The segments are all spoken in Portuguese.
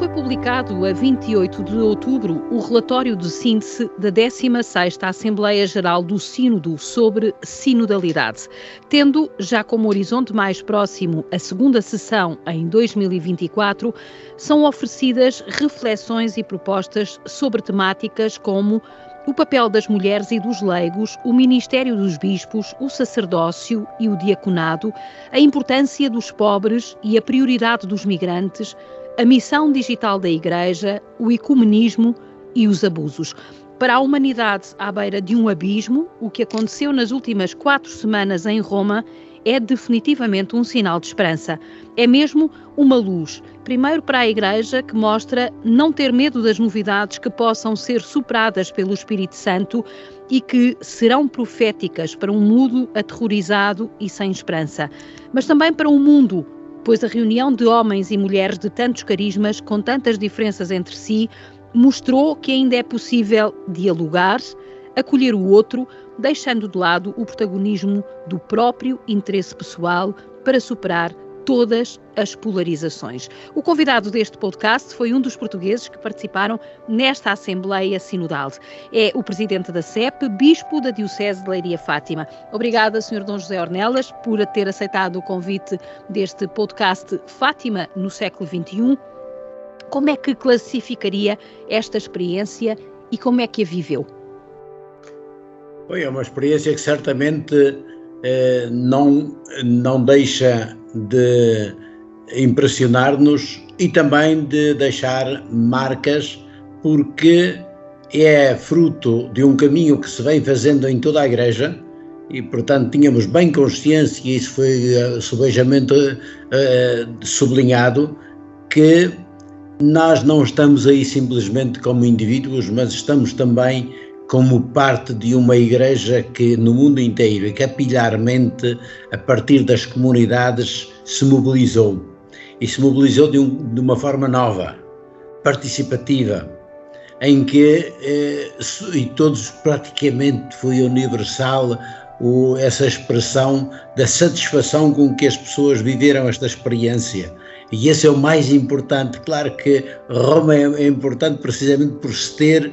Foi publicado a 28 de outubro o relatório de síntese da 16ª Assembleia Geral do Sínodo sobre sinodalidade, tendo já como horizonte mais próximo a segunda sessão em 2024, são oferecidas reflexões e propostas sobre temáticas como o papel das mulheres e dos leigos, o ministério dos bispos, o sacerdócio e o diaconado, a importância dos pobres e a prioridade dos migrantes, a missão digital da Igreja, o ecumenismo e os abusos. Para a humanidade à beira de um abismo, o que aconteceu nas últimas quatro semanas em Roma é definitivamente um sinal de esperança. É mesmo uma luz, primeiro para a Igreja, que mostra não ter medo das novidades que possam ser superadas pelo Espírito Santo e que serão proféticas para um mundo aterrorizado e sem esperança, mas também para um mundo pois a reunião de homens e mulheres de tantos carismas, com tantas diferenças entre si, mostrou que ainda é possível dialogar, acolher o outro, deixando de lado o protagonismo do próprio interesse pessoal para superar todas as polarizações. O convidado deste podcast foi um dos portugueses que participaram nesta Assembleia Sinodal. É o presidente da CEP, bispo da Diocese de Leiria Fátima. Obrigada, Sr. Dom José Ornelas, por ter aceitado o convite deste podcast Fátima no século XXI. Como é que classificaria esta experiência e como é que a viveu? Foi é uma experiência que certamente eh, não, não deixa de impressionar-nos e também de deixar marcas, porque é fruto de um caminho que se vem fazendo em toda a Igreja e, portanto, tínhamos bem consciência, e isso foi uh, subejamente uh, sublinhado, que nós não estamos aí simplesmente como indivíduos, mas estamos também como parte de uma igreja que no mundo inteiro e capilharmente, a partir das comunidades, se mobilizou. E se mobilizou de, um, de uma forma nova, participativa, em que eh, e todos praticamente foi universal o, essa expressão da satisfação com que as pessoas viveram esta experiência. E esse é o mais importante. Claro que Roma é, é importante precisamente por se ter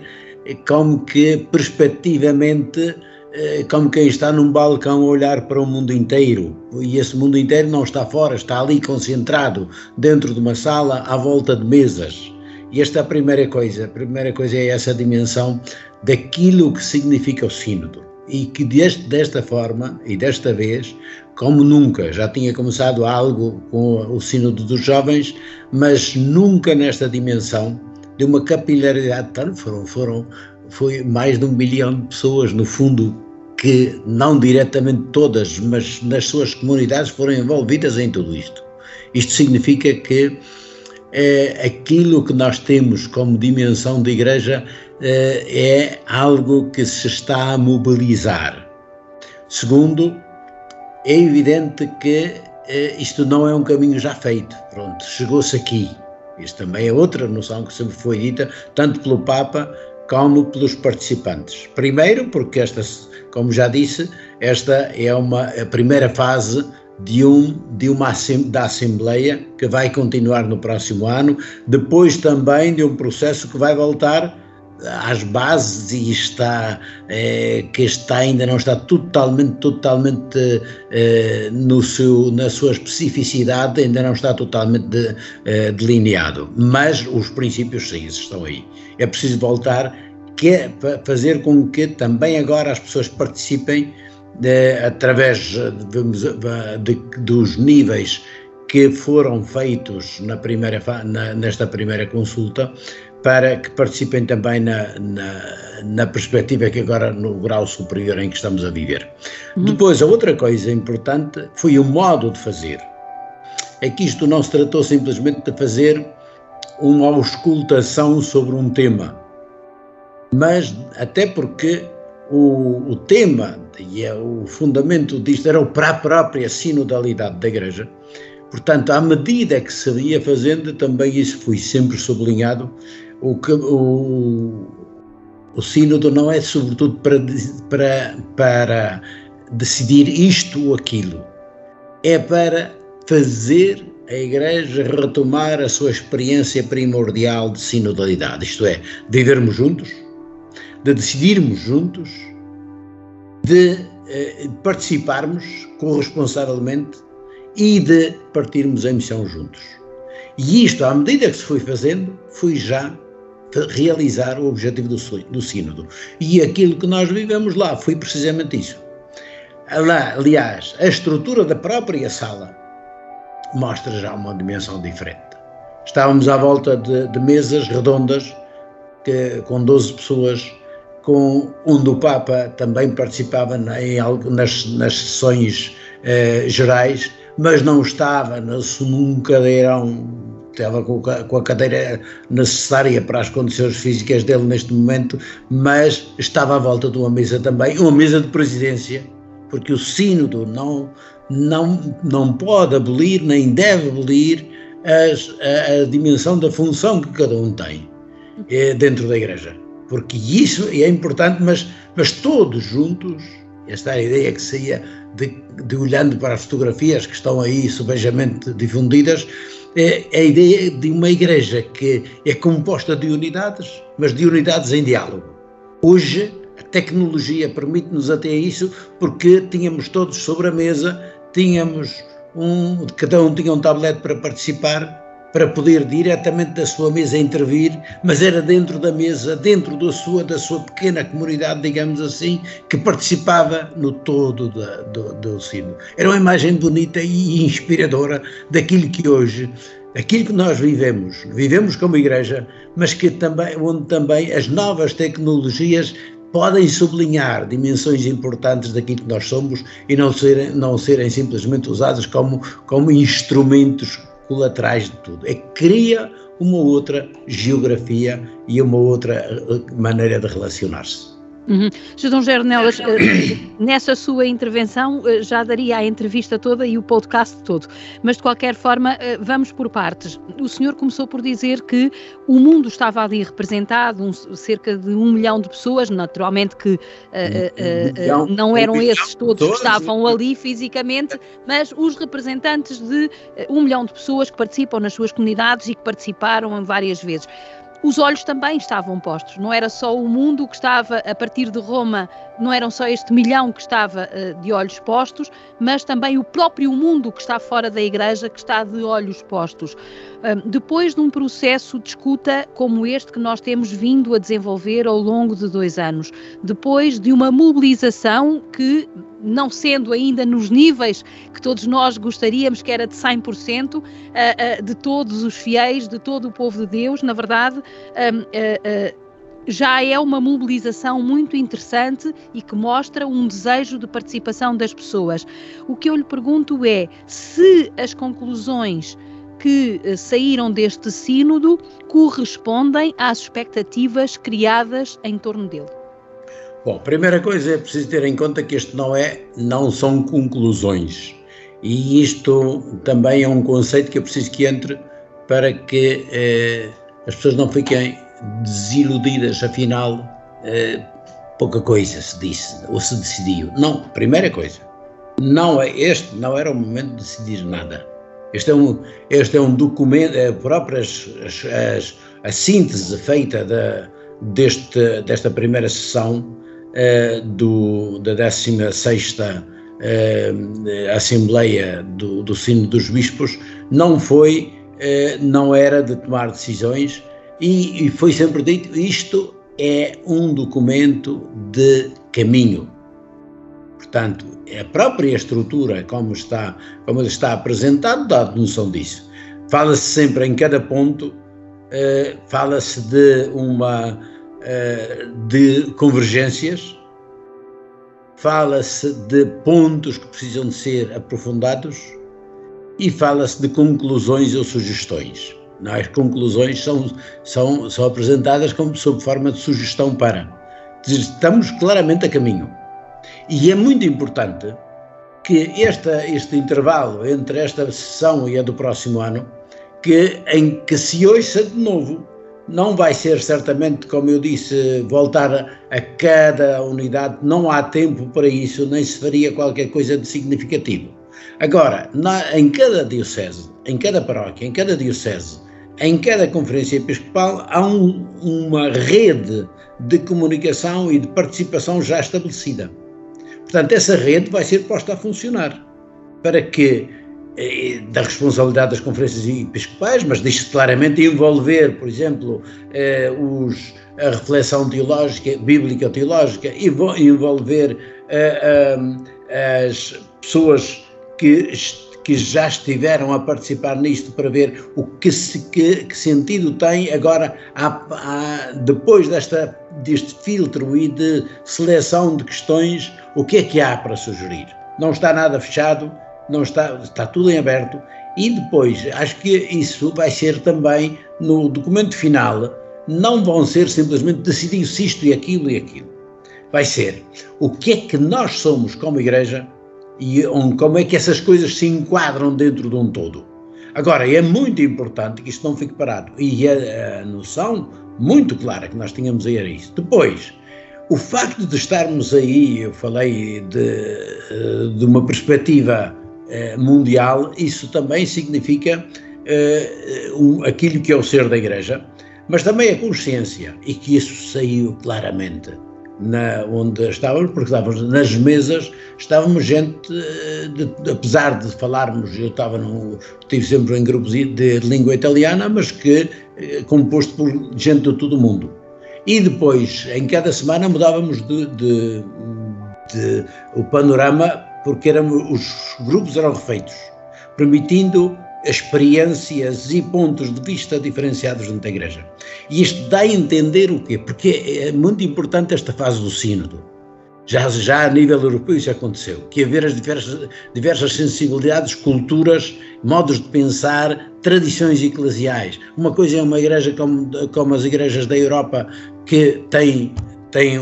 como que perspectivamente eh, como quem está num balcão a olhar para o mundo inteiro. E esse mundo inteiro não está fora, está ali concentrado, dentro de uma sala, à volta de mesas. E esta é a primeira coisa. A primeira coisa é essa dimensão daquilo que significa o Sínodo. E que deste, desta forma, e desta vez, como nunca, já tinha começado algo com o Sínodo dos Jovens, mas nunca nesta dimensão, de uma capilaridade tal, foram, foram, foi mais de um milhão de pessoas, no fundo, que não diretamente todas, mas nas suas comunidades foram envolvidas em tudo isto. Isto significa que é, aquilo que nós temos como dimensão de igreja é, é algo que se está a mobilizar. Segundo, é evidente que é, isto não é um caminho já feito. Pronto, chegou-se aqui. Isso também é outra noção que sempre foi dita, tanto pelo Papa como pelos participantes. Primeiro, porque esta, como já disse, esta é uma a primeira fase de um de uma da Assembleia que vai continuar no próximo ano, depois também de um processo que vai voltar às bases e está é, que está ainda não está totalmente totalmente é, no seu na sua especificidade ainda não está totalmente de, é, delineado. Mas os princípios sim estão aí. É preciso voltar que é fazer com que também agora as pessoas participem através de, de, dos níveis que foram feitos na primeira na, nesta primeira consulta para que participem também na, na, na, perspectiva que agora no grau superior em que estamos a viver. Uhum. Depois, a outra coisa importante foi o modo de fazer. É que isto não se tratou simplesmente de fazer uma auscultação sobre um tema, mas até porque o, o tema e é o fundamento disto era para a própria sinodalidade da Igreja, Portanto, à medida que se ia fazendo, também isso foi sempre sublinhado, o, o, o sínodo não é sobretudo para, para, para decidir isto ou aquilo, é para fazer a Igreja retomar a sua experiência primordial de sinodalidade, isto é, de vivermos juntos, de decidirmos juntos, de eh, participarmos corresponsavelmente e de partirmos a missão juntos. E isto, à medida que se foi fazendo, foi já realizar o objetivo do, do Sínodo. E aquilo que nós vivemos lá foi precisamente isso. Lá, aliás, a estrutura da própria sala mostra já uma dimensão diferente. Estávamos à volta de, de mesas redondas que, com 12 pessoas, com onde o Papa também participava na, em, nas, nas sessões eh, gerais, mas não estava num cadeirão, estava com, a cadeira necessária para as condições físicas dele neste momento, mas estava à volta de uma mesa também, uma mesa de presidência, porque o sínodo não, não, não pode abolir, nem deve abolir as, a, a, dimensão da função que cada um tem é, dentro da igreja. Porque isso é importante, mas, mas todos juntos, esta ideia que saía de, de olhando para as fotografias que estão aí subejamente difundidas, é, é a ideia de uma igreja que é composta de unidades, mas de unidades em diálogo. Hoje, a tecnologia permite-nos até isso, porque tínhamos todos sobre a mesa, tínhamos um, cada um tinha um tablet para participar, para poder diretamente da sua mesa intervir, mas era dentro da mesa, dentro da sua, da sua pequena comunidade, digamos assim, que participava no todo da, do, do sino. Era uma imagem bonita e inspiradora daquilo que hoje, aquilo que nós vivemos, vivemos como igreja, mas que também, onde também as novas tecnologias podem sublinhar dimensões importantes daquilo que nós somos e não serem, não serem simplesmente usadas como, como instrumentos colaterais de tudo. É cria uma outra geografia e uma outra eh, maneira de relacionar-se. Uhum. José Gernelas, eh, nessa sua intervenção eh, já daria a entrevista toda e o podcast todo, mas de qualquer forma vamos por partes. O senhor começou por dizer que o mundo estava ali representado, um, cerca de um milhão de pessoas, naturalmente que uh, uh, uh, não eram esses todos que estavam ali fisicamente, mas os representantes de um milhão de pessoas que participam nas suas comunidades e que participaram várias vezes os olhos também estavam postos. Não era só o mundo que estava a partir de Roma, não eram só este milhão que estava uh, de olhos postos, mas também o próprio mundo que está fora da igreja que está de olhos postos. Depois de um processo de escuta como este que nós temos vindo a desenvolver ao longo de dois anos, depois de uma mobilização que não sendo ainda nos níveis que todos nós gostaríamos, que era de 100% eh, eh, de todos os fiéis, de todo o povo de Deus, na verdade, eh, já é uma mobilização muito interessante e que mostra um desejo de participação das pessoas. O que eu lhe pergunto é se as conclusões que saíram deste sínodo correspondem às expectativas criadas em torno dele. Bom, primeira coisa é preciso ter em conta que isto não é, não são conclusões. E isto também é um conceito que eu preciso que entre para que eh, as pessoas não fiquem desiludidas, afinal, eh, pouca coisa se disse ou se decidiu. Não, primeira coisa, não é este não era o momento de decidir nada. Este é um, este é um documento, é própria as, as, a síntese feita deste, desta primeira sessão uh, do, da 16 uh, eh, Assembleia do, do Sino dos Bispos não foi, uh, não era de tomar decisões e, e foi sempre dito isto é um documento de caminho. Portanto, a própria estrutura, como está, como está apresentado, dá noção disso. Fala-se sempre em cada ponto, uh, fala-se de uma eh, de convergências, fala-se de pontos que precisam de ser aprofundados e fala-se de conclusões ou sugestões. As conclusões são, são, são apresentadas como sob forma de sugestão para. Estamos claramente a caminho. E é muito importante que esta, este intervalo entre esta sessão e a do próximo ano, que, em que se ouça de novo não vai ser certamente, como eu disse, voltar a cada unidade, não há tempo para isso, nem se faria qualquer coisa de significativo. Agora, na, em cada diocese, em cada paróquia, em cada diocese, em cada conferência episcopal, há um, uma rede de comunicação e de participação já estabelecida. Portanto, essa rede vai ser posta a funcionar para que, eh, da responsabilidade das conferências episcopais, mas diz claramente envolver, por exemplo, eh, os, a reflexão teológica, bíblica teológica, envolver eh, as pessoas que que já estiveram a participar nisto para ver o que, se, que, que sentido tem agora, há, há, depois desta, deste filtro e de seleção de questões, o que é que há para sugerir? Não está nada fechado, não está, está tudo em aberto e depois acho que isso vai ser também no documento final, não vão ser simplesmente decidir isto e aquilo e aquilo. Vai ser o que é que nós somos como igreja e como é que essas coisas se enquadram dentro de um todo. Agora, é muito importante que isto não fique parado e a, a noção muito clara que nós tínhamos aí era isso. Depois, o facto de estarmos aí, eu falei de, de uma perspectiva eh, mundial, isso também significa um, aquilo que é o ser da Igreja, mas também a consciência, e que isso saiu claramente na, onde estávamos, porque estávamos nas mesas, estávamos gente, eh, de, de, apesar de falarmos, eu estava no, estive sempre em grupos de língua italiana, mas que eh, composto por gente de todo o mundo. E depois, em cada semana, mudávamos de, de, o panorama, porque éramos, os grupos eram refeitos, permitindo experiências e pontos de vista diferenciados dentro da Igreja. E isto dá a entender o quê? Porque é muito importante esta fase do sínodo. Já, já a nível europeu isso aconteceu, que haver as diversas, diversas sensibilidades, culturas, modos de pensar, tradições eclesiais. Uma coisa é uma igreja como, como as igrejas da Europa, que têm têm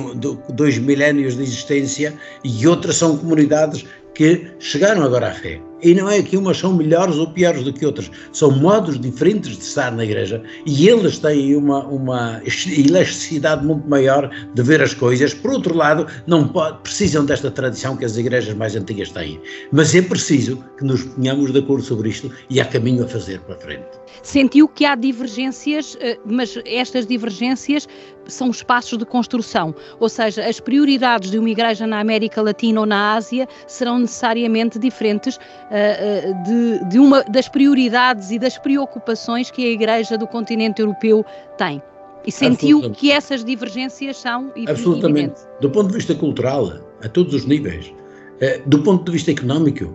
dois milénios de existência e outras são comunidades que chegaram agora à fé. E não é que umas são melhores ou piores do que outras, são modos diferentes de estar na igreja e eles têm uma, uma elasticidade muito maior de ver as coisas. Por outro lado, não pode, precisam desta tradição que as igrejas mais antigas têm. Mas é preciso que nos ponhamos de acordo sobre isto e há caminho a fazer para frente. Sentiu que há divergências, eh, mas estas divergências são espaços de construção, ou seja, as prioridades de uma igreja na América Latina ou na Ásia serão necessariamente diferentes uh, de, de uma das prioridades e das preocupações que a igreja do continente europeu tem. E sentiu que essas divergências são Absolutamente. Evidentes. Do ponto de vista cultural, a todos os níveis. Uh, do ponto de vista económico,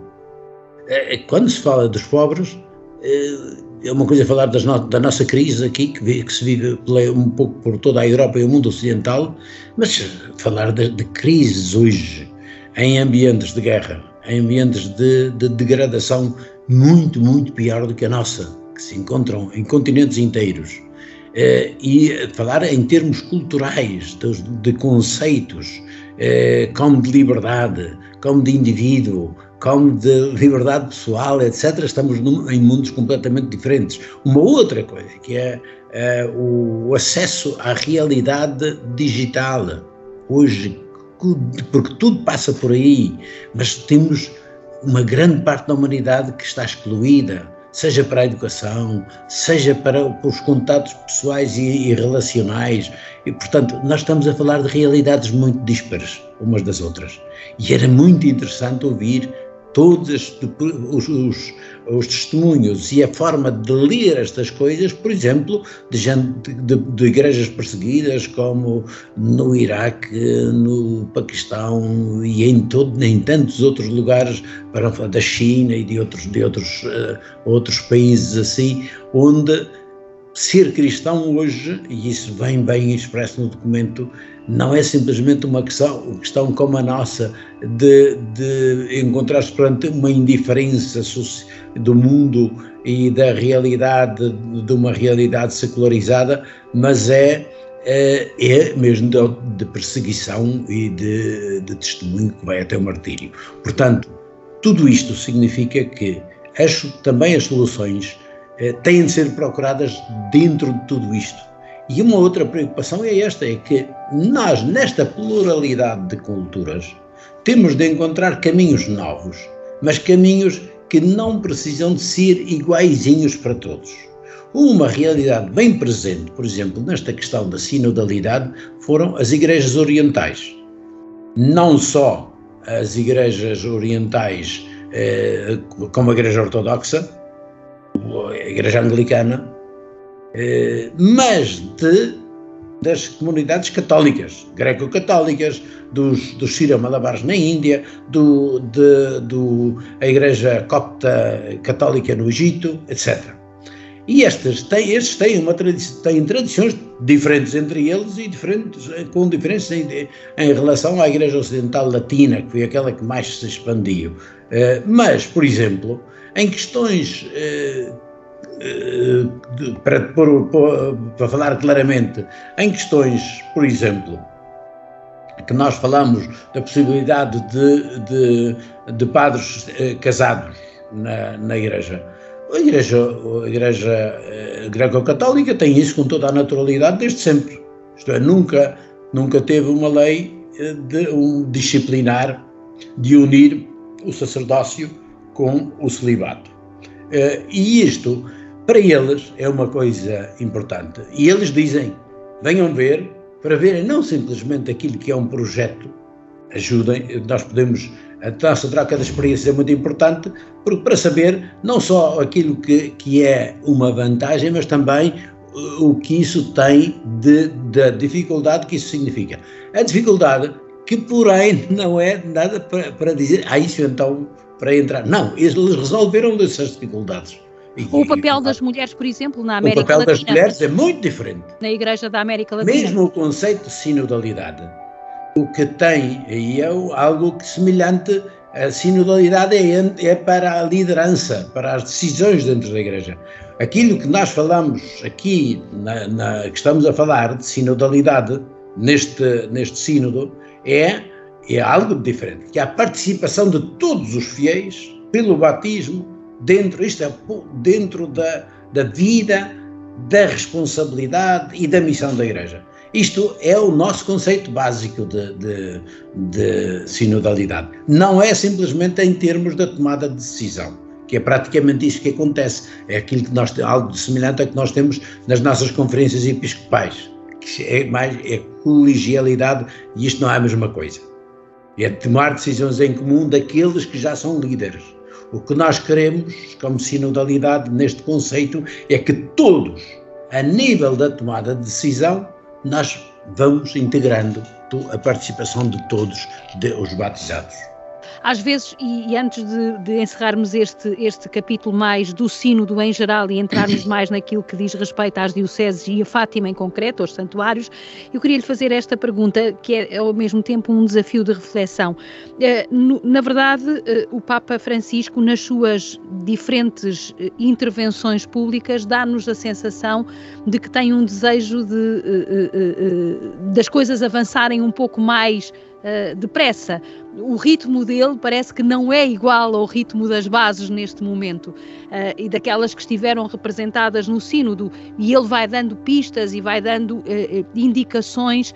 quando se fala dos pobres, é uma coisa falar no, da nossa crise aqui, que, que se vive um pouco por toda a Europa e o mundo ocidental, mas falar de, de crises hoje em ambientes de guerra, em ambientes de, de, degradação muito, muito pior do que a nossa, que se encontram em continentes inteiros. Eh, e falar em termos culturais, de, de conceitos, eh, como de liberdade, como de indivíduo, como de liberdade pessoal, etc., estamos num, em mundos completamente diferentes. Uma outra coisa, que é uh, o acesso à realidade digital. Hoje, porque tudo passa por aí, mas temos uma grande parte da humanidade que está excluída, seja para a educação, seja para, para os contatos pessoais e, e, relacionais. E, portanto, nós estamos a falar de realidades muito dispares umas das outras. E era muito interessante ouvir todos os, os, os, testemunhos e a forma de ler estas coisas, por exemplo, de, gente, de, de, igrejas perseguidas, como no Iraque, no Paquistão e em, todo, em tantos outros lugares, para da China e de outros, de outros, uh, outros países assim, onde ser cristão hoje, e isso vem bem expresso no documento, não é simplesmente uma questão, questão como a nossa de, de encontrar-se perante uma indiferença do mundo e da realidade, de uma realidade secularizada, mas é, é, é mesmo de, de, perseguição e de, de testemunho que vai até o martírio. Portanto, tudo isto significa que as, também as soluções eh, têm de ser procuradas dentro de tudo isto. E uma outra preocupação é esta: é que nós, nesta pluralidade de culturas, temos de encontrar caminhos novos, mas caminhos que não precisam de ser iguaizinhos para todos. Uma realidade bem presente, por exemplo, nesta questão da sinodalidade, foram as igrejas orientais. Não só as igrejas orientais, eh, como a Igreja Ortodoxa, a Igreja Anglicana, eh, mas de, das comunidades católicas, greco-católicas, dos, dos Sírio-Malabares na Índia, do, de, do, a Igreja Copta Católica no Egito, etc. E estes têm, estes têm, uma têm tradições diferentes entre eles e diferentes, com diferenças em, em, relação à Igreja Ocidental Latina, que foi aquela que mais se expandiu. Uh, mas, por exemplo, em questões uh, para, para, falar claramente, em questões, por exemplo, que nós falamos da possibilidade de, de, de padres eh, casados na, na Igreja. A Igreja, a igreja eh, greco-católica tem isso com toda a naturalidade desde sempre. Isto é, nunca, nunca teve uma lei eh, de um disciplinar de unir o sacerdócio com o celibato. E isto para eles é uma coisa importante. E eles dizem: venham ver, para verem não simplesmente aquilo que é um projeto, ajudem, nós podemos, a nossa troca de experiências é muito importante, porque para saber não só aquilo que, que é uma vantagem, mas também o que isso tem de, de dificuldade que isso significa. A dificuldade que, porém, não é nada para, para dizer, ah, isso então, para entrar. Não, eles resolveram essas dificuldades o papel das mulheres, por exemplo, na América Latina. O papel das mulheres é muito diferente. Na Igreja da América Latina. Mesmo o conceito de sinodalidade, o que tem aí é algo que semelhante. A sinodalidade é, é para a liderança, para as decisões dentro da Igreja. Aquilo que nós falamos aqui, na, na, que estamos a falar de sinodalidade, neste, neste sínodo, é, é algo diferente, que é a participação de todos os fiéis pelo batismo dentro, isto é, dentro da, da vida, da responsabilidade e da missão da Igreja. Isto é o nosso conceito básico de, de, de, sinodalidade. Não é simplesmente em termos da tomada de decisão, que é praticamente isso que acontece. É aquilo que nós algo semelhante a que nós temos nas nossas conferências episcopais, que é mais é colegialidade e isto não é a mesma coisa. É tomar decisões em comum daqueles que já são líderes o que nós queremos, como sinodalidade, neste conceito, é que todos, a nível da tomada de decisão, nós vamos integrando a participação de todos os batizados às vezes, e, e antes de, de, encerrarmos este, este capítulo mais do sínodo em geral e entrarmos mais naquilo que diz respeito às dioceses e a Fátima em concreto, aos santuários, eu queria lhe fazer esta pergunta, que é ao mesmo tempo um desafio de reflexão. No, na verdade, uh, o Papa Francisco, nas suas diferentes uh, intervenções públicas, dá-nos a sensação de que tem um desejo de, das coisas avançarem um pouco mais uh, depressa. O ritmo dele parece que não é igual ao ritmo das bases neste momento uh, e daquelas que estiveram representadas no Sínodo. E ele vai dando pistas e vai dando uh, indicações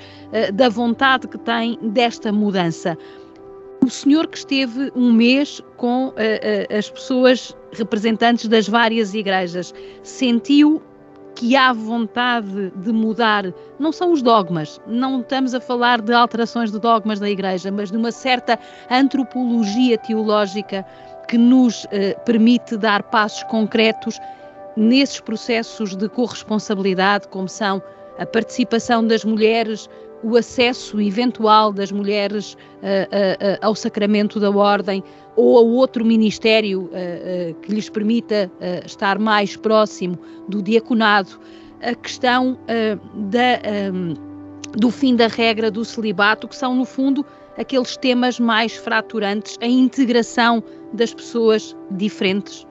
da vontade que tem desta mudança. O senhor que esteve um mês com as pessoas representantes das várias igrejas, sentiu que há vontade de mudar, não são os dogmas, não estamos a falar de alterações de dogmas da Igreja, mas de uma certa antropologia teológica que nos eh, permite dar passos concretos nesses processos de corresponsabilidade, como são a participação das mulheres, o acesso eventual das mulheres uh, uh, uh, ao sacramento da ordem ou a outro ministério que lhes permita estar mais próximo do diaconado, a questão da, um, do fim da regra do celibato, que são, no fundo, aqueles temas mais fraturantes, a integração das pessoas diferentes.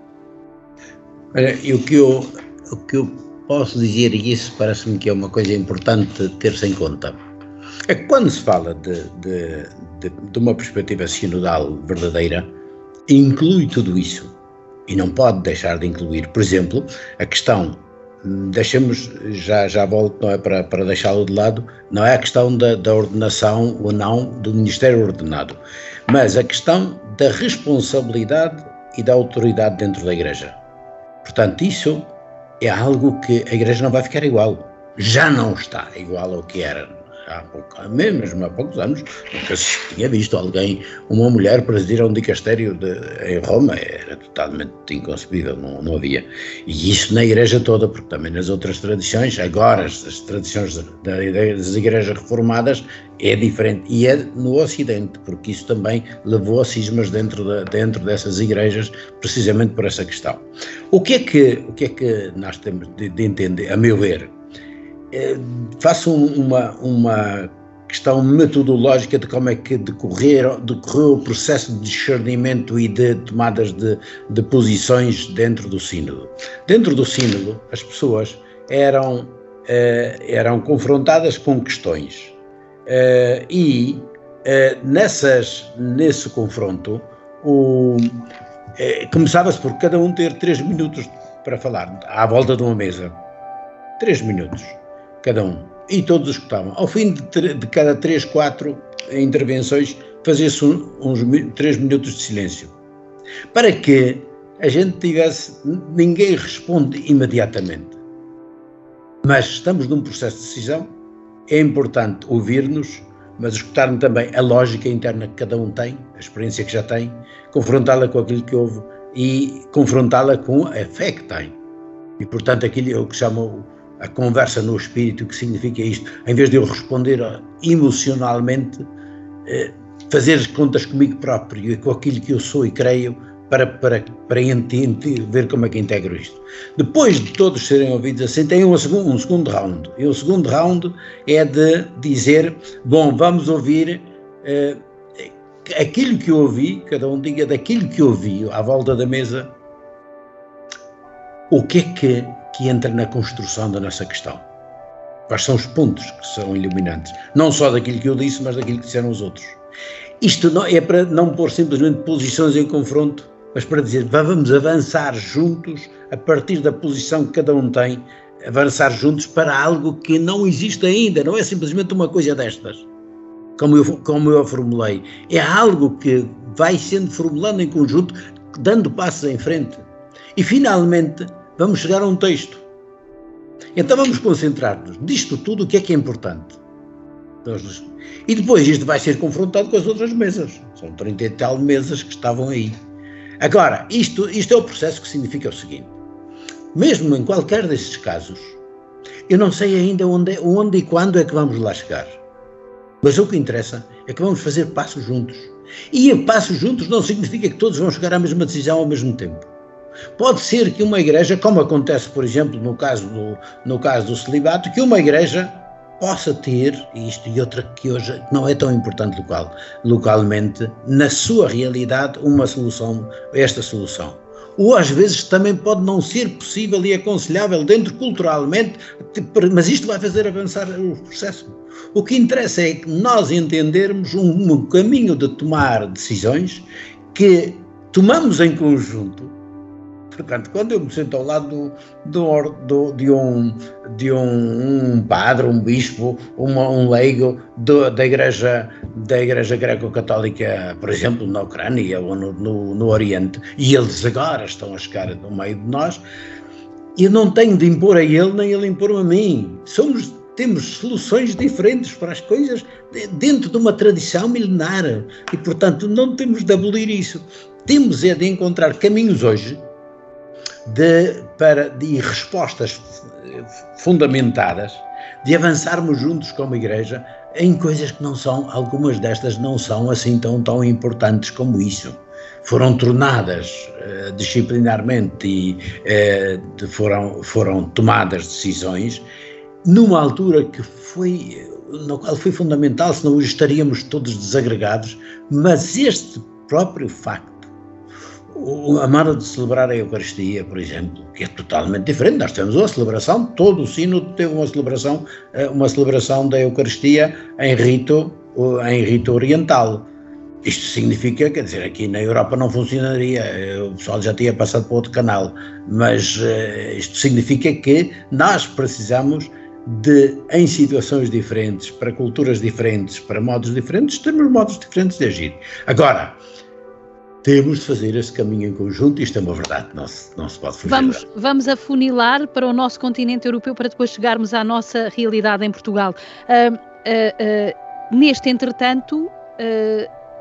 Olha, e o que eu, o que eu posso dizer, e isso parece-me que é uma coisa importante ter-se em conta, é que quando se fala de, de, de, de uma perspectiva sinodal verdadeira, inclui tudo isso. E não pode deixar de incluir, por exemplo, a questão deixemos, já, já volto, não é para, para deixá-lo de lado, não é a questão da, da, ordenação ou não do Ministério ordenado, mas a questão da responsabilidade e da autoridade dentro da Igreja. Portanto, isso é algo que a Igreja não vai ficar igual. Já não está igual ao que era há pouco, mesmo há poucos anos, nunca se tinha visto alguém, uma mulher presidir um dicastério de, em Roma, era totalmente inconcebível, não, não havia. E isso na igreja toda, porque também nas outras tradições, agora as, as tradições da, das igrejas reformadas é diferente, e é no Ocidente, porque isso também levou a cismas dentro, de, dentro dessas igrejas, precisamente por essa questão. O que é que, o que, é que nós temos de, de entender, a meu ver, faço uma, uma questão metodológica de como é que decorreu o processo de discernimento e de tomadas de, de posições dentro do sínodo. Dentro do sínodo, as pessoas eram, eh, eram confrontadas com questões eh, e eh, nessas, nesse confronto começava-se por cada um ter três minutos para falar à volta de uma mesa. Três minutos cada um. E todos escutavam. Ao fim de, de cada três, quatro intervenções, fazia-se um, uns três minutos de silêncio. Para que a gente tivesse. Ninguém responde imediatamente. Mas estamos num processo de decisão, é importante ouvir-nos, mas escutar também a lógica interna que cada um tem, a experiência que já tem, confrontá-la com aquilo que houve e confrontá-la com a fé que tem. E, portanto, aquilo é o que chamam a conversa no espírito, que significa isto, em vez de eu responder emocionalmente, eh, fazer as contas comigo próprio e com aquilo que eu sou e creio, para, para, para ver como é que integro isto. Depois de todos serem ouvidos assim, tem um segundo, um segundo round. E o segundo round é de dizer: bom, vamos ouvir eh, aquilo que eu ouvi, cada um diga daquilo que eu ouvi à volta da mesa, o que é que que entra na construção da nossa questão. Quais são os pontos que são iluminantes? Não só daquilo que eu disse, mas daquilo que disseram os outros. Isto não, é para não pôr simplesmente posições em confronto, mas para dizer vamos avançar juntos, a partir da posição que cada um tem, avançar juntos para algo que não existe ainda, não é simplesmente uma coisa destas, como eu, como eu a formulei. É algo que vai sendo formulando em conjunto, dando passos em frente. E finalmente, vamos chegar a um texto. Então vamos concentrar-nos disto tudo, o que é que é importante. E depois isto vai ser confrontado com as outras mesas. São 30 e tal mesas que estavam aí. Agora, isto, isto é o processo que significa o seguinte: mesmo em qualquer desses casos, eu não sei ainda onde, onde e quando é que vamos lá chegar. Mas o que interessa é que vamos fazer passos juntos. E passos juntos não significa que todos vão chegar à mesma decisão ao mesmo tempo. Pode ser que uma igreja, como acontece, por exemplo, no caso do, no caso do celibato, que uma igreja possa ter, isto e outra que hoje não é tão importante local, localmente, na sua realidade, uma solução, esta solução. Ou às vezes também pode não ser possível e aconselhável dentro culturalmente, mas isto vai fazer avançar o processo. O que interessa é que nós entendermos um, um caminho de tomar decisões que tomamos em conjunto Portanto, quando eu me sento ao lado do, do, de, um, de um, um, padre, um bispo, uma, um leigo do, da Igreja, da igreja Greco-Católica, por exemplo, na Ucrânia ou no, no, no, Oriente, e eles agora estão a chegar no meio de nós, eu não tenho de impor a ele nem ele impor a mim. Somos temos soluções diferentes para as coisas dentro de uma tradição milenar e, portanto, não temos de abolir isso. Temos é de encontrar caminhos hoje de, para, de respostas fundamentadas, de avançarmos juntos como igreja em coisas que não são, algumas destas não são assim tão, tão importantes como isso. Foram tornadas uh, disciplinarmente e uh, foram, foram tomadas decisões numa altura que foi, no qual foi fundamental, senão hoje estaríamos todos desagregados, mas este próprio facto a maneira de celebrar a Eucaristia, por exemplo, que é totalmente diferente. Nós temos uma celebração, todo o sino teve uma celebração, eh, uma celebração da Eucaristia em rito, em rito oriental. Isto significa, quer dizer, aqui na Europa não funcionaria, eh, o pessoal já tinha passado para outro canal, mas uh, isto significa que nós precisamos de, em situações diferentes, para culturas diferentes, para modos diferentes, temos modos diferentes de agir. Agora, temos de fazer esse caminho em conjunto, isto é uma verdade, não se, não se pode fugir. Vamos, vamos afunilar para o nosso continente europeu para depois chegarmos à nossa realidade em Portugal. Uh, uh, uh, neste entretanto,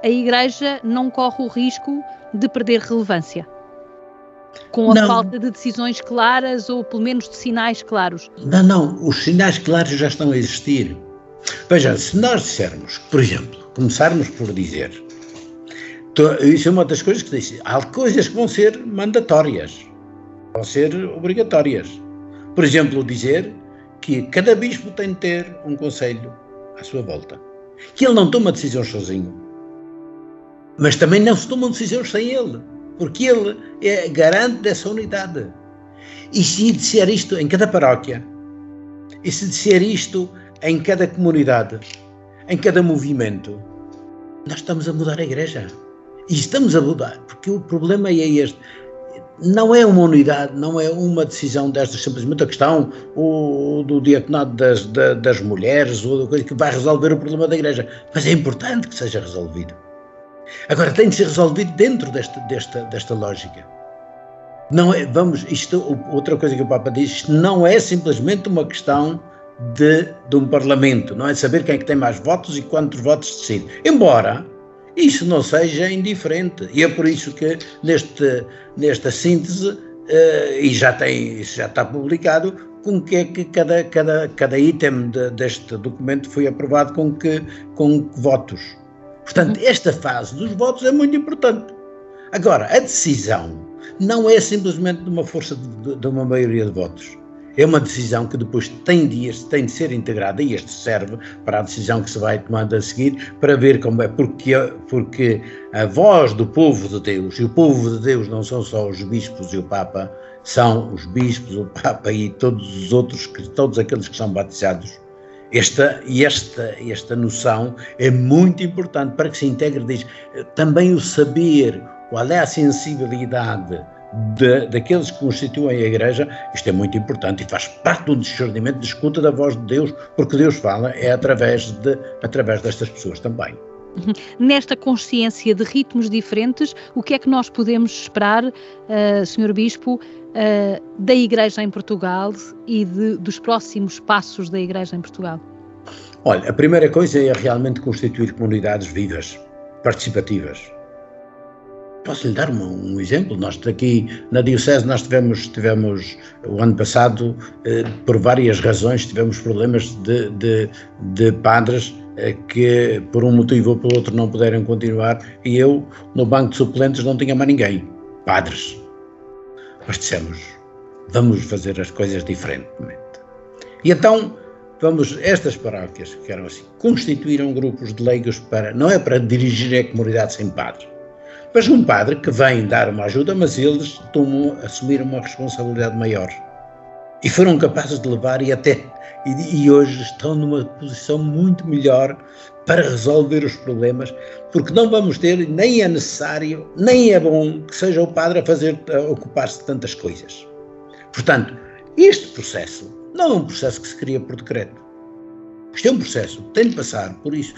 a Igreja não corre o risco de perder relevância com a não. falta de decisões claras ou pelo menos de sinais claros. Não, não, os sinais claros já estão a existir. Veja, se nós dissermos, por exemplo, começarmos por dizer, isso é uma das coisas que disse, há coisas que vão ser mandatórias, vão ser obrigatórias. Por exemplo, dizer que cada bispo tem de ter um conselho à sua volta. Que ele não toma decisões sozinho, mas também não se tomam decisões sem ele porque ele é garante dessa unidade. E se disser isto em cada paróquia, e se disser isto em cada comunidade, em cada movimento, nós estamos a mudar a igreja. E estamos a mudar, porque o problema é este. Não é uma unidade, não é uma decisão destas, simplesmente a questão o, do diaconado das, das mulheres ou da coisa que vai resolver o problema da igreja. Mas é importante que seja resolvido. Agora tem de ser resolvido dentro desta, desta, desta lógica. Não é, vamos, isto, outra coisa que o Papa diz, isto não é simplesmente uma questão de, de um Parlamento, não é saber quem é que tem mais votos e quantos votos decide. Embora isso não seja indiferente. E é por isso que neste, nesta síntese, uh, e já, tem, já está publicado, com que é que cada, cada, cada item de, deste documento foi aprovado com que, com que votos. Portanto, esta fase dos votos é muito importante. Agora, a decisão não é simplesmente de uma força de, de uma maioria de votos. É uma decisão que depois tem de, tem de ser integrada e este serve para a decisão que se vai tomando a seguir para ver como é, porque, porque a voz do povo de Deus, e o povo de Deus não são só os bispos e o Papa, são os bispos, o Papa e todos os outros, todos aqueles que são batizados, esta, esta, esta noção é muito importante para que se integre, diz, também o saber, qual é a sensibilidade de, daqueles que constituem a Igreja, isto é muito importante e faz parte do discernimento de escuta da voz de Deus, porque Deus fala é através, de, através destas pessoas também. Uhum. Nesta consciência de ritmos diferentes, o que é que nós podemos esperar, uh, Sr. Bispo, uh, da Igreja em Portugal e de, dos próximos passos da Igreja em Portugal? Olha, a primeira coisa é realmente constituir comunidades vivas, participativas. Posso lhe dar um, um exemplo? Nós aqui na Diocese nós tivemos, tivemos o ano passado, eh, por várias razões, tivemos problemas de, de, de padres eh, que por um motivo ou por outro não puderam continuar e eu no banco de suplentes não tinha mais ninguém, padres. Nós dissemos, vamos fazer as coisas diferentemente. E então, vamos, estas paróquias, que eram assim, constituíram grupos de leigos para, não é para dirigir a comunidade sem padre, mas um padre que vem dar uma ajuda, mas eles tomam, assumiram uma responsabilidade maior. E foram capazes de levar e até, e, e hoje estão numa posição muito melhor para resolver os problemas, porque não vamos ter, nem é necessário, nem é bom que seja o padre a fazer, a ocupar-se de tantas coisas. Portanto, este processo não é um processo que se cria por decreto. Isto é um processo, tem de passar por isso.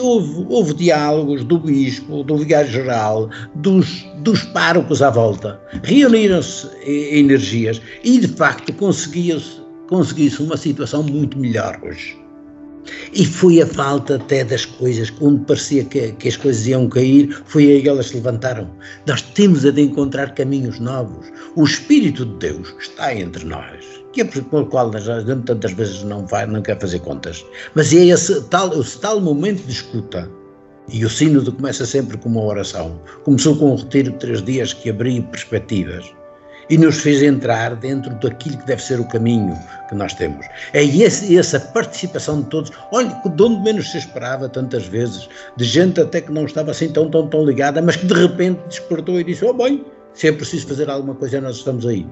Houve, houve diálogos do bispo, do vigário-geral, dos, dos párocos à volta. Reuniram-se energias e, de facto, conseguiu-se conseguiu uma situação muito melhor hoje. E foi a falta até das coisas, onde parecia que, que, as coisas iam cair, foi aí que elas se levantaram. Nós temos de encontrar caminhos novos. O Espírito de Deus está entre nós, que é por qual a gente tantas vezes não, vai, não quer fazer contas. Mas é esse tal, esse tal momento de escuta. E o sínodo começa sempre com uma oração. Começou com um retiro de três dias que abriu perspectivas e nos fez entrar dentro daquilo que deve ser o caminho que nós temos. É esse, essa participação de todos, olha, de onde menos se esperava tantas vezes, de gente até que não estava assim tão, tão, tão ligada, mas que de repente despertou e disse, oh bem, se é preciso fazer alguma coisa, nós estamos aí.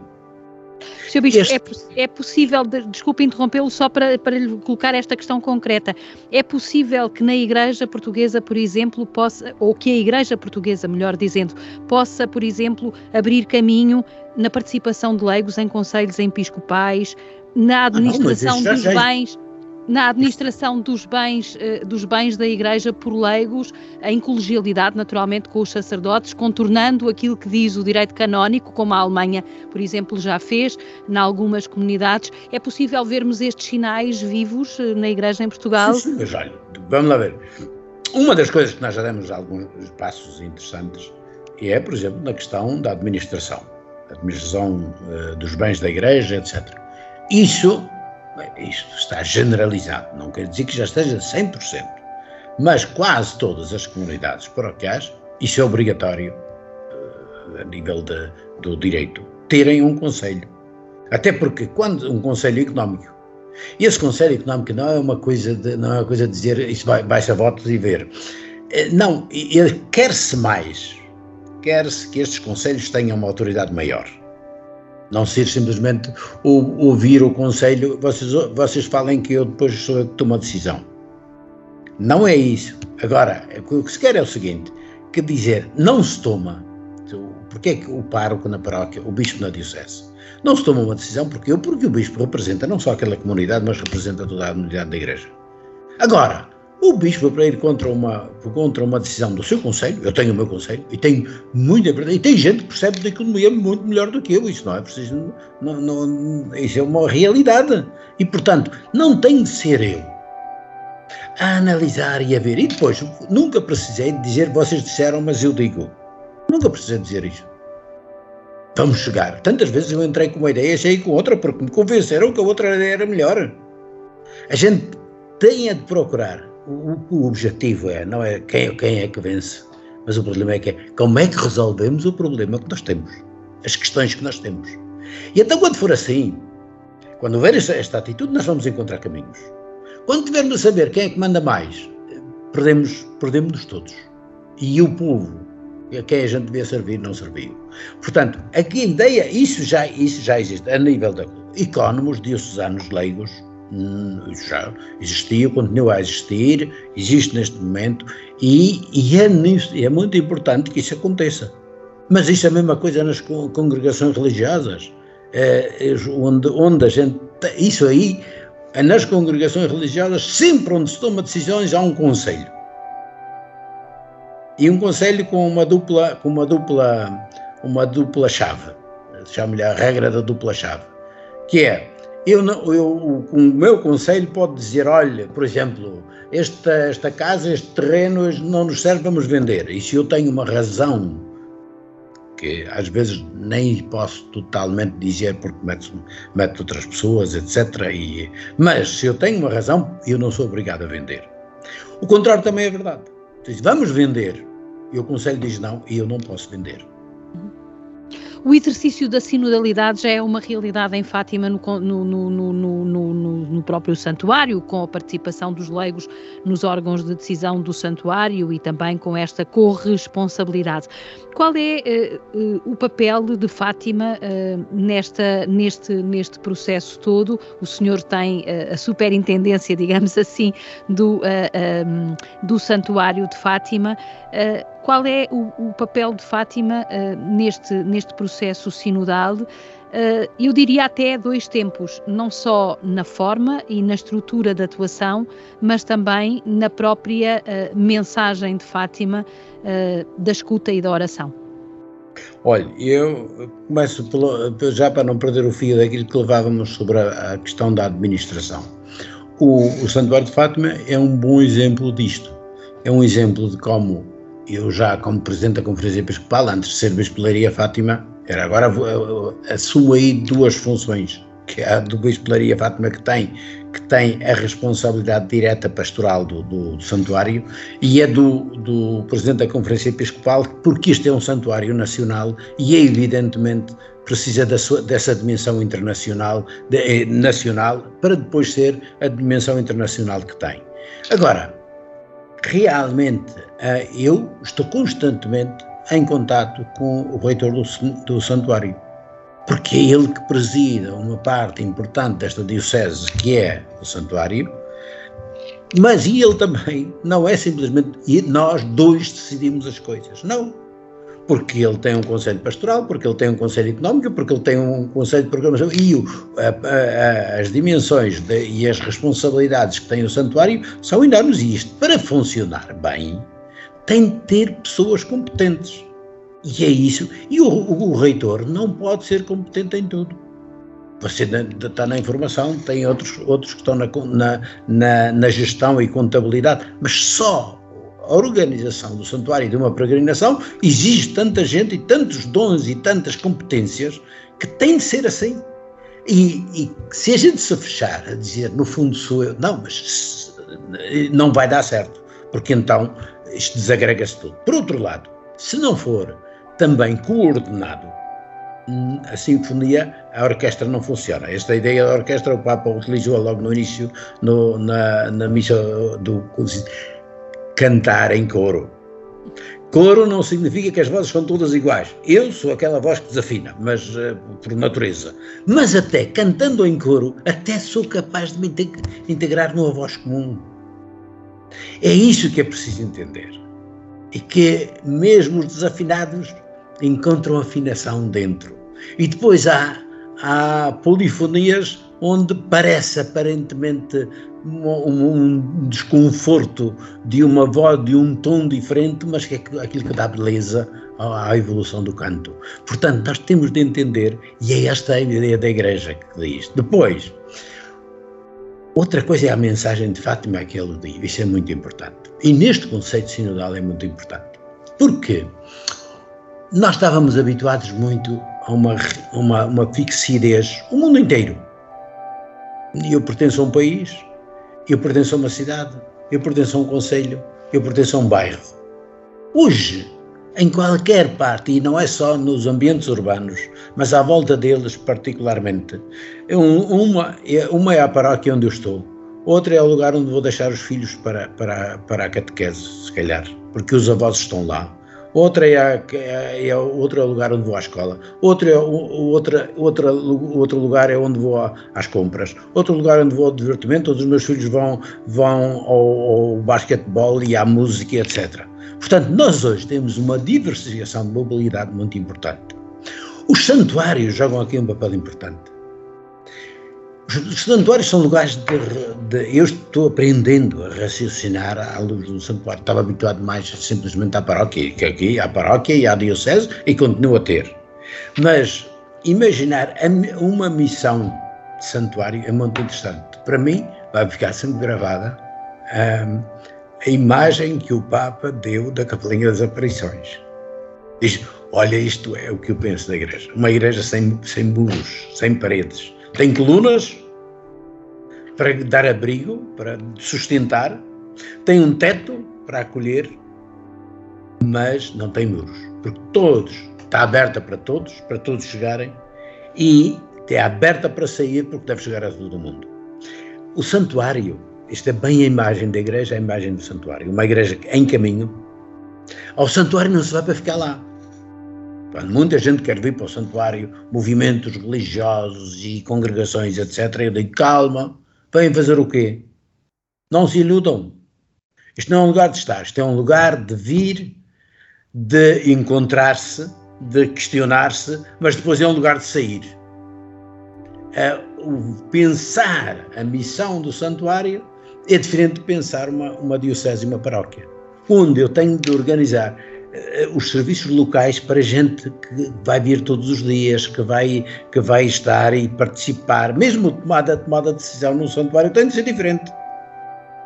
Sr. Bispo, este... é, é, possível, desculpe interrompê-lo só para, para lhe colocar esta questão concreta, é possível que na Igreja Portuguesa, por exemplo, possa, ou que a Igreja Portuguesa, melhor dizendo, possa, por exemplo, abrir caminho na participação de leigos em conselhos episcopais, na administração ah, não, dos bens. Na administração dos bens, uh, dos bens da Igreja por leigos, em colegialidade, naturalmente, com os sacerdotes, contornando aquilo que diz o direito canónico, como a Alemanha, por exemplo, já fez, em algumas comunidades. É possível vermos estes sinais vivos uh, na Igreja em Portugal? Sim, mas olha, vamos lá ver. Uma das coisas que nós já demos alguns passos interessantes é, por exemplo, na questão da administração, administração uh, dos bens da Igreja, etc. Isso, isto está generalizado, não quer dizer que já esteja 100%, mas quase todas as comunidades paroquiais, isso é obrigatório uh, a nível de, do direito, terem um conselho. Até porque quando um conselho económico e esse Conselho Económico não é uma coisa de, não é uma coisa de dizer isso vai, baixa votos e ver. Eh, não, quer-se mais, quer-se que estes conselhos tenham uma autoridade maior. Não ser simplesmente ouvir o conselho, vocês, vocês falem que eu depois sou que tomo a decisão. Não é isso. Agora, o que se quer é o seguinte, que dizer não se toma, porque é que o pároco na paróquia, o bispo na diocese, não se toma uma decisão porque eu, porque o bispo representa não só aquela comunidade, mas representa toda a comunidade da igreja. Agora, o bispo para ir contra uma, contra uma decisão do seu conselho, eu tenho o meu conselho e tenho muita e tem gente que percebe da economia muito melhor do que eu, isso não é preciso, não, não, isso é uma realidade. E portanto, não tem de ser eu a analisar e a ver. E depois, nunca precisei dizer, vocês disseram, mas eu digo. Nunca precisei dizer isso vamos chegar. Tantas vezes eu entrei com uma ideia e saí com outra porque me convenceram que a outra ideia era melhor. A gente tem de procurar. O, o objetivo é, não é quem, quem é que vence, mas o problema é que é como é que resolvemos o problema que nós temos, as questões que nós temos. E então, quando for assim, quando houver esta, esta atitude, nós vamos encontrar caminhos. Quando tivermos a saber quem é que manda mais, perdemos, perdemos todos. E o povo a quem a gente devia servir não serviu. Portanto, aqui a ideia, isso já, isso já existe a nível da ecónomos diocesanos leigos, já existia, continua a existir, existe neste momento e, e é, é muito importante que isso aconteça. Mas isso é a mesma coisa nas congregações religiosas, é, onde, onde a gente, isso aí, nas congregações religiosas, sempre onde se toma decisões há um conselho e um conselho com uma dupla, com uma dupla, uma dupla chave, chamo-lhe a regra da dupla chave, que é eu, não, eu, o meu conselho pode dizer, olha, por exemplo, esta, esta casa, este terreno não nos serve, vamos vender. E se eu tenho uma razão, que às vezes nem posso totalmente dizer porque meto, meto outras pessoas, etc. E, mas se eu tenho uma razão, eu não sou obrigado a vender. O contrário também é verdade. Diz, vamos vender. E o Conselho diz não e eu não posso vender. O exercício da sinodalidade já é uma realidade em Fátima no, no, no, no, próprio santuário, com a participação dos leigos nos órgãos de decisão do santuário e também com esta corresponsabilidade. Qual é uh, uh, o papel de Fátima uh, nesta, neste, neste processo todo? O senhor tem a superintendência, digamos assim, do, um, do santuário de Fátima qual é o, o papel de Fátima uh, neste, neste processo sinodal? Uh, eu diria até dois tempos, não só na forma e na estrutura da atuação, mas também na própria uh, mensagem de Fátima da escuta e da oração. Olha, eu começo pelo, já para não perder o fio daquilo que levávamos sobre a, a questão da administração. O, o Santuário de Fátima é um bom exemplo disto. É um exemplo de como eu já como Presidente da Conferência Episcopal, antes de ser Bispelaria Fátima, era agora assumo aí duas funções, que é a do Bispelaria Fátima que tem, que tem a responsabilidade direta pastoral do, do, do santuário e é do, do Presidente da Conferência Episcopal, porque isto é um santuário nacional e é evidentemente precisa sua, dessa dimensão internacional, de, eh, nacional, para depois ser a dimensão internacional que tem. Agora, realmente eh, eu estou constantemente em contato com o reitor do, do santuário, porque é ele que presida uma parte importante desta diocese que é o santuário, mas ele também não é simplesmente e nós dois decidimos as coisas, não. porque ele tem um conselho pastoral, porque ele tem um conselho económico, porque ele tem um conselho de programação e o, a, a, as dimensões de, e as responsabilidades que tem o santuário são enormes e isto, para funcionar bem, tem de ter pessoas competentes. E é isso. E o, o, o reitor não pode ser competente em tudo. Você está na informação, tem outros, outros que estão na, na, na, gestão e contabilidade, mas só a organização do santuário de uma peregrinação exige tanta gente e tantos dons e tantas competências que tem de ser assim. E, e se a gente se fechar a dizer, no fundo sou eu, não, mas não vai dar certo, porque então isto desagrega-se tudo. Por outro lado, se não for também coordenado, a sinfonia, a orquestra não funciona. Esta ideia da orquestra o Papa utilizou logo no início, no, na, na missa do cantar em coro. Coro não significa que as vozes são todas iguais. Eu sou aquela voz que desafina, mas uh, por natureza. Mas até cantando em coro, até sou capaz de me integrar numa voz comum. É isso que é preciso entender. E que mesmo os desafinados encontram afinação dentro. E depois há, há polifonias onde parece aparentemente um, um, desconforto de uma voz, de um tom diferente, mas que é aquilo que dá beleza à, à, evolução do canto. Portanto, nós temos de entender, e é esta a ideia da Igreja que diz. Depois, outra coisa é a mensagem de Fátima que ele diz, isso é muito importante. E neste conceito sinodal é muito importante. Porquê? Nós estávamos habituados muito a uma, uma, uma fixidez, o mundo inteiro. Eu pertenço a um país, eu pertenço a uma cidade, eu pertenço a um conselho, eu pertenço a um bairro. Hoje, em qualquer parte, e não é só nos ambientes urbanos, mas à volta deles particularmente, uma, é, uma é a paróquia onde eu estou, outra é o lugar onde vou deixar os filhos para, para, para a catequese, se calhar, porque os avós estão lá. Outra é, a, é, é outro lugar onde vou à escola, outro, é, outra, outra, outro lugar é onde vou às compras, outro lugar onde vou ao divertimento, onde os meus filhos vão, vão ao, ao basquetebol e à música, etc. Portanto, nós hoje temos uma diversificação de mobilidade muito importante. Os santuários jogam aqui um papel importante. Os santuários são lugares de, de, Eu estou aprendendo a raciocinar à luz do santuário. Estava habituado mais simplesmente à paróquia, que aqui à paróquia e à diocese, e continuo a ter. Mas imaginar uma missão de santuário é muito interessante. Para mim, vai ficar sempre gravada um, a imagem que o Papa deu da Capelinha das Aparições. Diz: Olha, isto é o que eu penso da igreja. Uma igreja sem, sem muros, sem paredes tem colunas para dar abrigo, para sustentar, tem um teto para acolher, mas não tem muros, porque todos, está aberta para todos, para todos chegarem, e é aberta para sair, porque deve chegar a todo mundo. O santuário, isto é bem a imagem da igreja, a imagem do santuário. Uma igreja em caminho, ao santuário não se vai para ficar lá. Quando muita gente quer vir para o santuário, movimentos religiosos e congregações, etc., eu digo, calma, vêm fazer o quê? Não se iludam. Isto não é um lugar de estar, isto é um lugar de vir, de encontrar-se, de questionar-se, mas depois é um lugar de sair. o pensar a missão do santuário é diferente de pensar uma, uma diocese e uma paróquia, onde eu tenho de organizar eh, os serviços locais para gente que vai vir todos os dias, que vai, que vai estar e participar, mesmo tomada, tomada de decisão num santuário, tem de ser diferente.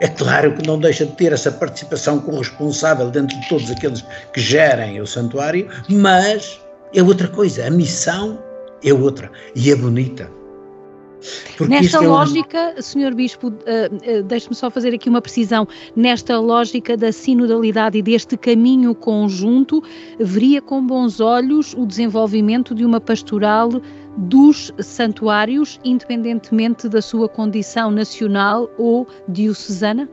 É claro que não deixa de ter essa participação corresponsável dentro de todos aqueles que gerem o santuário, mas é outra coisa, a missão é outra e é bonita. Nesta lógica, é um... Sr. Bispo, uh, uh, deixe-me só fazer aqui uma precisão, nesta lógica da sinodalidade e deste caminho conjunto, veria com bons olhos o desenvolvimento de uma pastoral dos santuários, independentemente da sua condição nacional ou diocesana?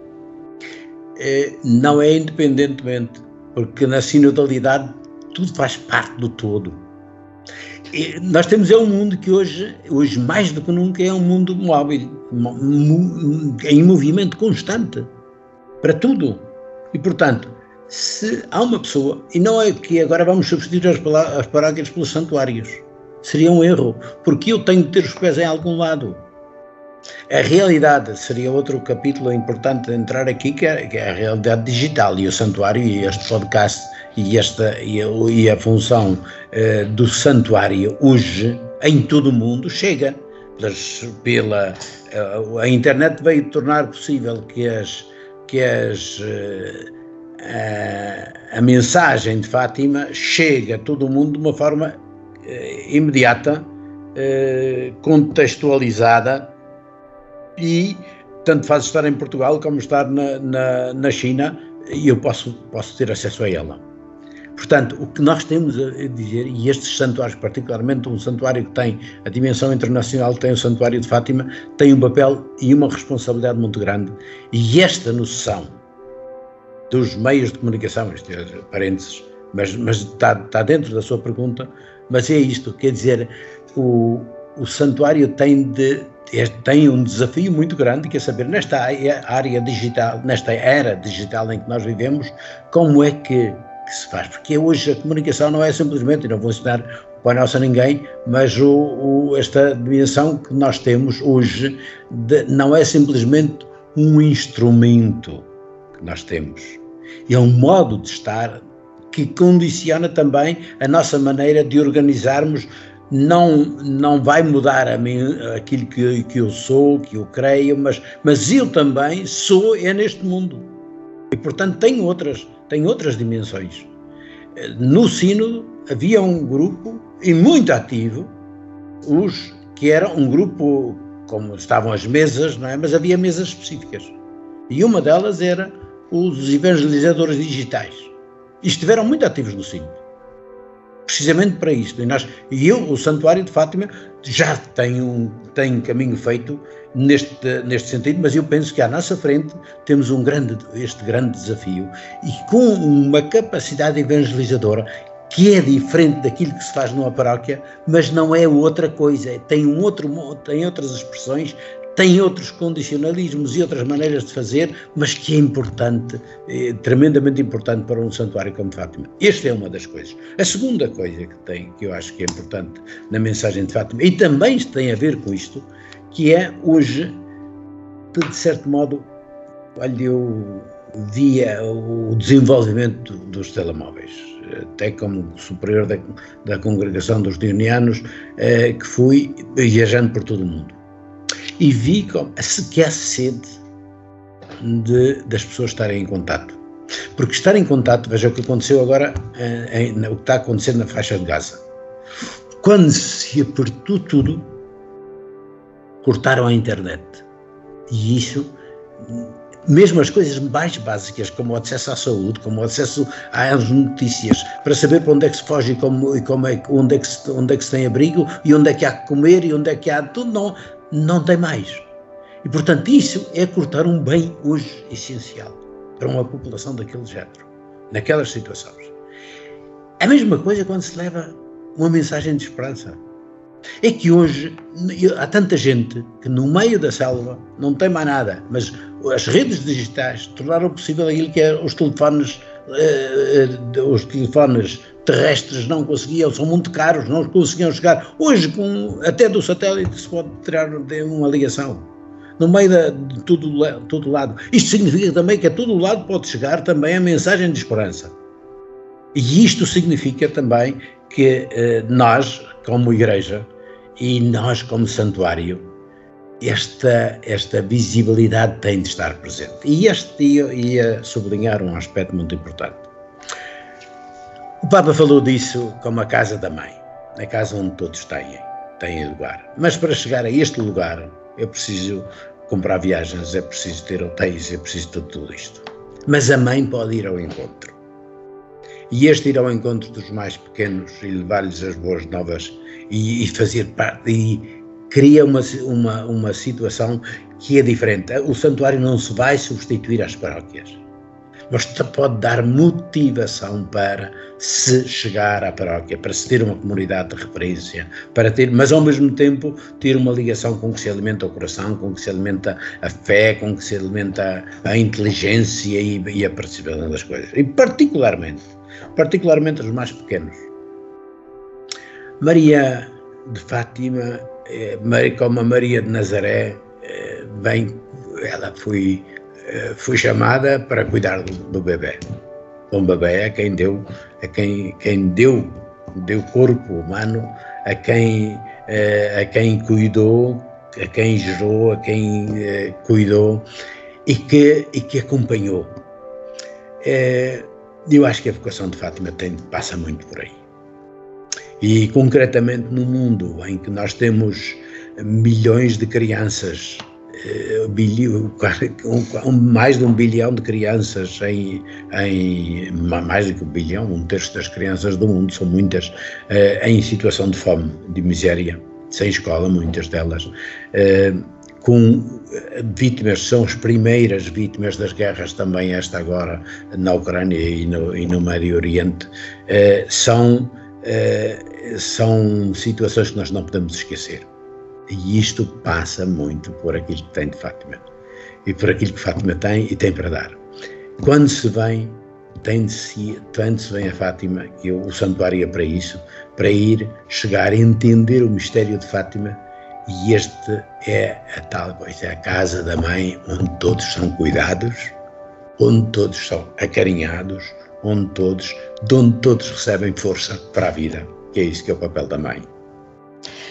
É, não é independentemente, porque na sinodalidade tudo faz parte do todo nós temos é um mundo que hoje, hoje mais do que nunca, é um mundo móvel, em movimento constante, para tudo. E, portanto, se há uma pessoa, e não é que agora vamos substituir as, as paróquias pelos santuários, seria um erro, porque eu tenho de ter os pés em algum lado. A realidade seria outro capítulo importante de entrar aqui, que é, que é, a realidade digital e o santuário e este podcast e, esta, e, a, e a função eh, do santuário hoje em todo o mundo chega. pela, a, a internet veio tornar possível que as, que as eh, a, mensagem de Fátima chegue a todo o mundo de uma forma eh, imediata, eh, contextualizada e tanto faz estar em Portugal como estar na, na, na China e eu posso, posso ter acesso a ela. Portanto, o que nós temos a dizer, e estes santuários, particularmente um santuário que tem a dimensão internacional, tem o Santuário de Fátima, tem um papel e uma responsabilidade muito grande, e esta noção dos meios de comunicação, isto é parênteses, mas, mas está, está dentro da sua pergunta, mas é isto, quer dizer, o, o santuário tem de tem um desafio muito grande, que é saber nesta área digital, nesta era digital em que nós vivemos, como é que, que se faz. Porque hoje a comunicação não é simplesmente, não vou ensinar o Pai a ninguém, mas o, o, esta dimensão que nós temos hoje de, não é simplesmente um instrumento que nós temos, é um modo de estar que condiciona também a nossa maneira de organizarmos não, não vai mudar a mim aquilo que, que eu sou, que eu creio, mas, mas eu também sou é neste mundo. E portanto tenho outras, tenho outras dimensões. No Sínodo havia um grupo, e muito ativo, os que era um grupo, como estavam as mesas, não é? mas havia mesas específicas. E uma delas era os evangelizadores digitais. E estiveram muito ativos no Sínodo precisamente para isto. E, nós, e eu, o Santuário de Fátima, já tem um tem caminho feito neste, neste sentido, mas eu penso que à nossa frente temos um grande, este grande desafio e com uma capacidade evangelizadora que é diferente daquilo que se faz numa paróquia, mas não é outra coisa, tem um outro tem outras expressões, tem outros condicionalismos e outras maneiras de fazer, mas que é importante, é tremendamente importante para um santuário como Fátima. Esta é uma das coisas. A segunda coisa que tem, que eu acho que é importante na mensagem de Fátima, e também tem a ver com isto, que é hoje, de certo modo, olha, eu via o desenvolvimento dos telemóveis, até como superior da, da congregação dos dionianos, eh, que fui viajando por todo o mundo e vi como que há sede de, das pessoas estarem em contato. Porque estar em contato, veja o que aconteceu agora, eh, em, o que está acontecendo na faixa de Gaza. Quando se apertou tudo, cortaram a internet. E isso, mesmo as coisas mais básicas, como o acesso à saúde, como o acesso às notícias, para saber para onde é que se foge e, como, e como é, onde, é que se, onde é que se tem abrigo e onde é que há que comer e onde é que há tudo, não, não tem mais. E, portanto, isso é cortar um bem hoje essencial para uma população daquele género, naquelas situações. A mesma coisa quando se leva uma mensagem de esperança. É que hoje há tanta gente que no meio da selva não tem mais nada, mas as redes digitais tornaram possível aquilo que é os telefones, eh, eh os telefones terrestres não conseguiam, são muito caros, não conseguiam chegar. Hoje, com, até do satélite, se pode tirar uma ligação. No meio de, todo, todo lado. Isto significa também que a todo lado pode chegar também a mensagem de esperança. E isto significa também que eh, nós, como igreja, e nós, como santuário, esta, esta visibilidade tem de estar presente. E este dia ia sublinhar um aspecto muito importante. O Papa falou disso como a casa da mãe, a casa onde todos têm, têm lugar. Mas para chegar a este lugar, é preciso comprar viagens, é preciso ter hotéis, é preciso tudo isto. Mas a mãe pode ir ao encontro. E este ir ao encontro dos mais pequenos e levar-lhes as boas novas e, e fazer parte, e cria uma, uma, uma situação que é diferente. O santuário não se vai substituir às paróquias mas pode dar motivação para se chegar à paróquia, para se ter uma comunidade de referência, para ter, mas ao mesmo tempo ter uma ligação com que se alimenta o coração, com que se alimenta a fé, com que se alimenta a inteligência e, e a participação das coisas. E particularmente, particularmente os mais pequenos. Maria de Fátima, eh, como a Maria de Nazaré, eh, vem, ela foi, eh, foi chamada para cuidar do, bebê. Um bebê é quem deu, é quem, quem deu, deu corpo humano, a quem, a quem cuidou, a quem gerou, a quem cuidou e que, e que acompanhou. Eu acho que a vocação de Fátima tem, passa muito por aí. E concretamente no mundo em que nós temos milhões de crianças, eh, mais de um bilhão de crianças em, em mais do que um bilhão, um terço das crianças do mundo, são muitas, eh, em situação de fome, de miséria, sem escola, muitas delas eh, com vítimas, são as primeiras vítimas das guerras também, esta agora na Ucrânia e no, e no Médio Oriente, são eh, são situações que nós não podemos esquecer. E isto passa muito por aquilo que tem de Fátima. E por aquilo que Fátima tem e tem para dar. Quando se vem, tem de se, quando se vem a Fátima, e o santuário é para isso, para ir chegar a entender o mistério de Fátima, e este é a tal coisa, é a casa da mãe onde todos são cuidados, onde todos são acarinhados, onde todos, de onde todos recebem força para a vida, que é isso que é o papel da mãe.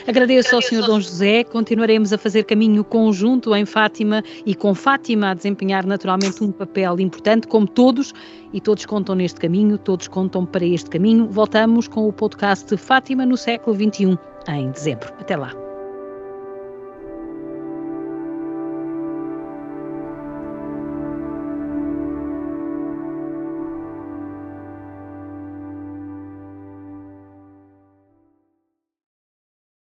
Agradeço ao Sr. Dom José. Continuaremos a fazer caminho conjunto em Fátima e com Fátima a desempenhar naturalmente um papel importante, como todos, e todos contam neste caminho, todos contam para este caminho. Voltamos com o podcast Fátima no século XXI, em dezembro. Até lá.